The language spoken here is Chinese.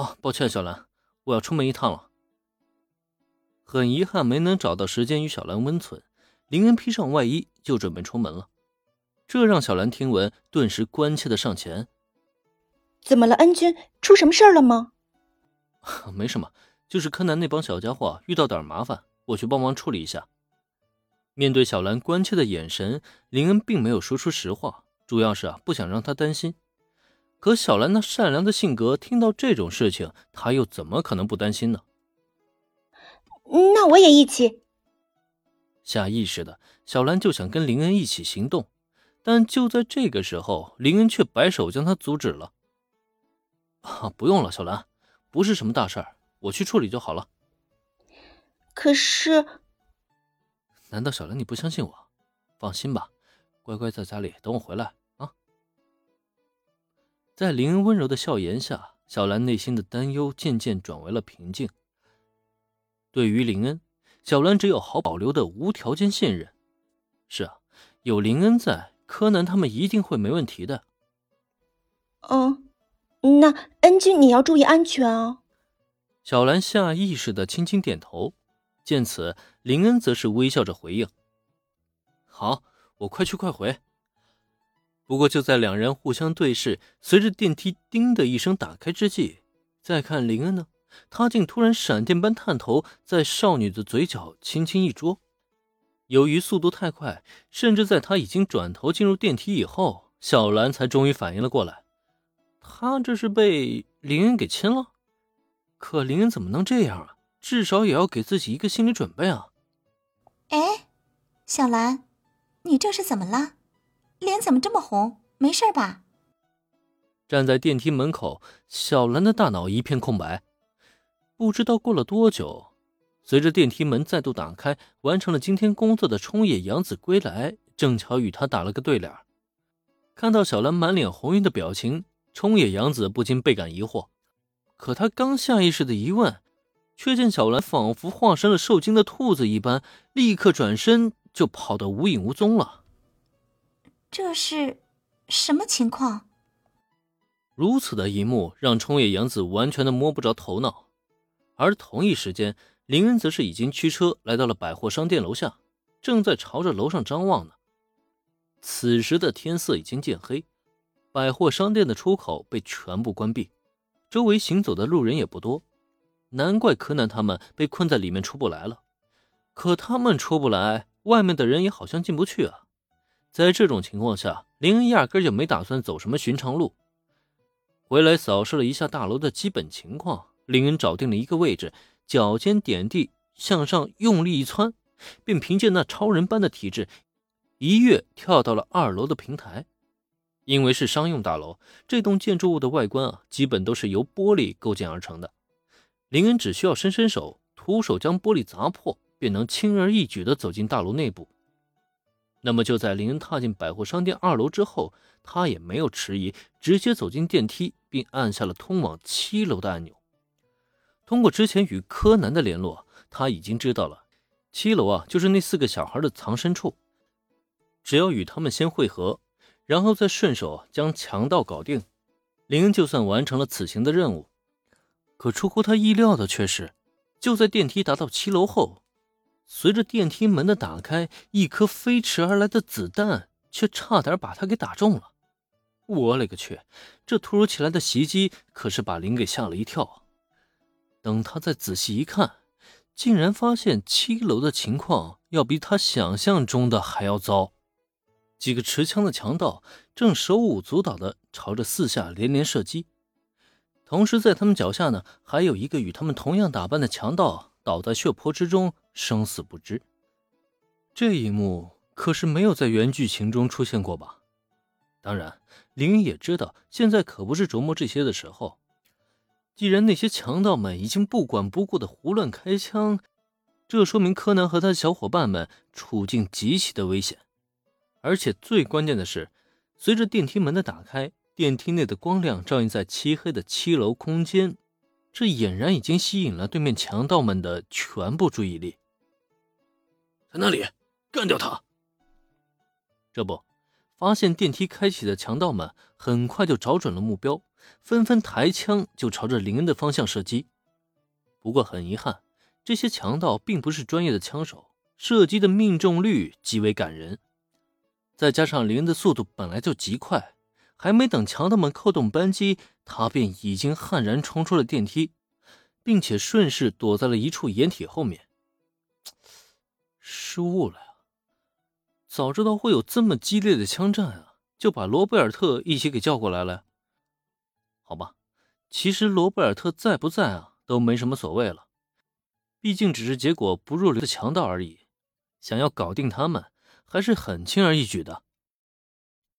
啊，抱歉，小兰，我要出门一趟了。很遗憾没能找到时间与小兰温存，林恩披上外衣就准备出门了。这让小兰听闻，顿时关切的上前：“怎么了，恩君？出什么事儿了吗？”“ 没什么，就是柯南那帮小家伙遇到点麻烦，我去帮忙处理一下。”面对小兰关切的眼神，林恩并没有说出实话，主要是啊不想让她担心。可小兰那善良的性格，听到这种事情，她又怎么可能不担心呢？那我也一起。下意识的，小兰就想跟林恩一起行动，但就在这个时候，林恩却摆手将她阻止了。啊，不用了，小兰，不是什么大事儿，我去处理就好了。可是。难道小兰你不相信我？放心吧，乖乖在家里等我回来啊！在林恩温柔的笑颜下，小兰内心的担忧渐渐转为了平静。对于林恩，小兰只有毫保留的无条件信任。是啊，有林恩在，柯南他们一定会没问题的。嗯，那恩君你要注意安全哦。小兰下意识的轻轻点头。见此，林恩则是微笑着回应：“好，我快去快回。”不过，就在两人互相对视，随着电梯“叮”的一声打开之际，再看林恩呢，他竟突然闪电般探头，在少女的嘴角轻轻一捉。由于速度太快，甚至在他已经转头进入电梯以后，小兰才终于反应了过来，他这是被林恩给亲了。可林恩怎么能这样啊？至少也要给自己一个心理准备啊！哎，小兰，你这是怎么了？脸怎么这么红？没事吧？站在电梯门口，小兰的大脑一片空白。不知道过了多久，随着电梯门再度打开，完成了今天工作的冲野洋子归来，正巧与他打了个对脸。看到小兰满脸红晕的表情，冲野洋子不禁倍感疑惑。可他刚下意识的疑问。却见小兰仿佛化身了受惊的兔子一般，立刻转身就跑得无影无踪了。这是什么情况？如此的一幕让冲野洋子完全的摸不着头脑。而同一时间，林恩则是已经驱车来到了百货商店楼下，正在朝着楼上张望呢。此时的天色已经渐黑，百货商店的出口被全部关闭，周围行走的路人也不多。难怪柯南他们被困在里面出不来了，可他们出不来，外面的人也好像进不去啊。在这种情况下，林恩压根就没打算走什么寻常路。回来扫视了一下大楼的基本情况，林恩找定了一个位置，脚尖点地，向上用力一窜，便凭借那超人般的体质，一跃跳到了二楼的平台。因为是商用大楼，这栋建筑物的外观啊，基本都是由玻璃构建而成的。林恩只需要伸伸手，徒手将玻璃砸破，便能轻而易举地走进大楼内部。那么，就在林恩踏进百货商店二楼之后，他也没有迟疑，直接走进电梯，并按下了通往七楼的按钮。通过之前与柯南的联络，他已经知道了七楼啊，就是那四个小孩的藏身处。只要与他们先会合，然后再顺手将强盗搞定，林恩就算完成了此行的任务。可出乎他意料的却是，就在电梯达到七楼后，随着电梯门的打开，一颗飞驰而来的子弹却差点把他给打中了。我勒个去！这突如其来的袭击可是把林给吓了一跳啊。等他再仔细一看，竟然发现七楼的情况要比他想象中的还要糟。几个持枪的强盗正手舞足蹈地朝着四下连连射击。同时，在他们脚下呢，还有一个与他们同样打扮的强盗倒在血泊之中，生死不知。这一幕可是没有在原剧情中出现过吧？当然，林也知道，现在可不是琢磨这些的时候。既然那些强盗们已经不管不顾的胡乱开枪，这说明柯南和他的小伙伴们处境极其的危险。而且最关键的是，随着电梯门的打开。电梯内的光亮照映在漆黑的七楼空间，这俨然已经吸引了对面强盗们的全部注意力。在那里，干掉他！这不，发现电梯开启的强盗们很快就找准了目标，纷纷抬枪就朝着林恩的方向射击。不过很遗憾，这些强盗并不是专业的枪手，射击的命中率极为感人。再加上林恩的速度本来就极快，还没等强盗们扣动扳机，他便已经悍然冲出了电梯，并且顺势躲在了一处掩体后面。失误了呀！早知道会有这么激烈的枪战啊，就把罗贝尔特一起给叫过来了。好吧，其实罗贝尔特在不在啊，都没什么所谓了，毕竟只是结果不入流的强盗而已。想要搞定他们，还是很轻而易举的。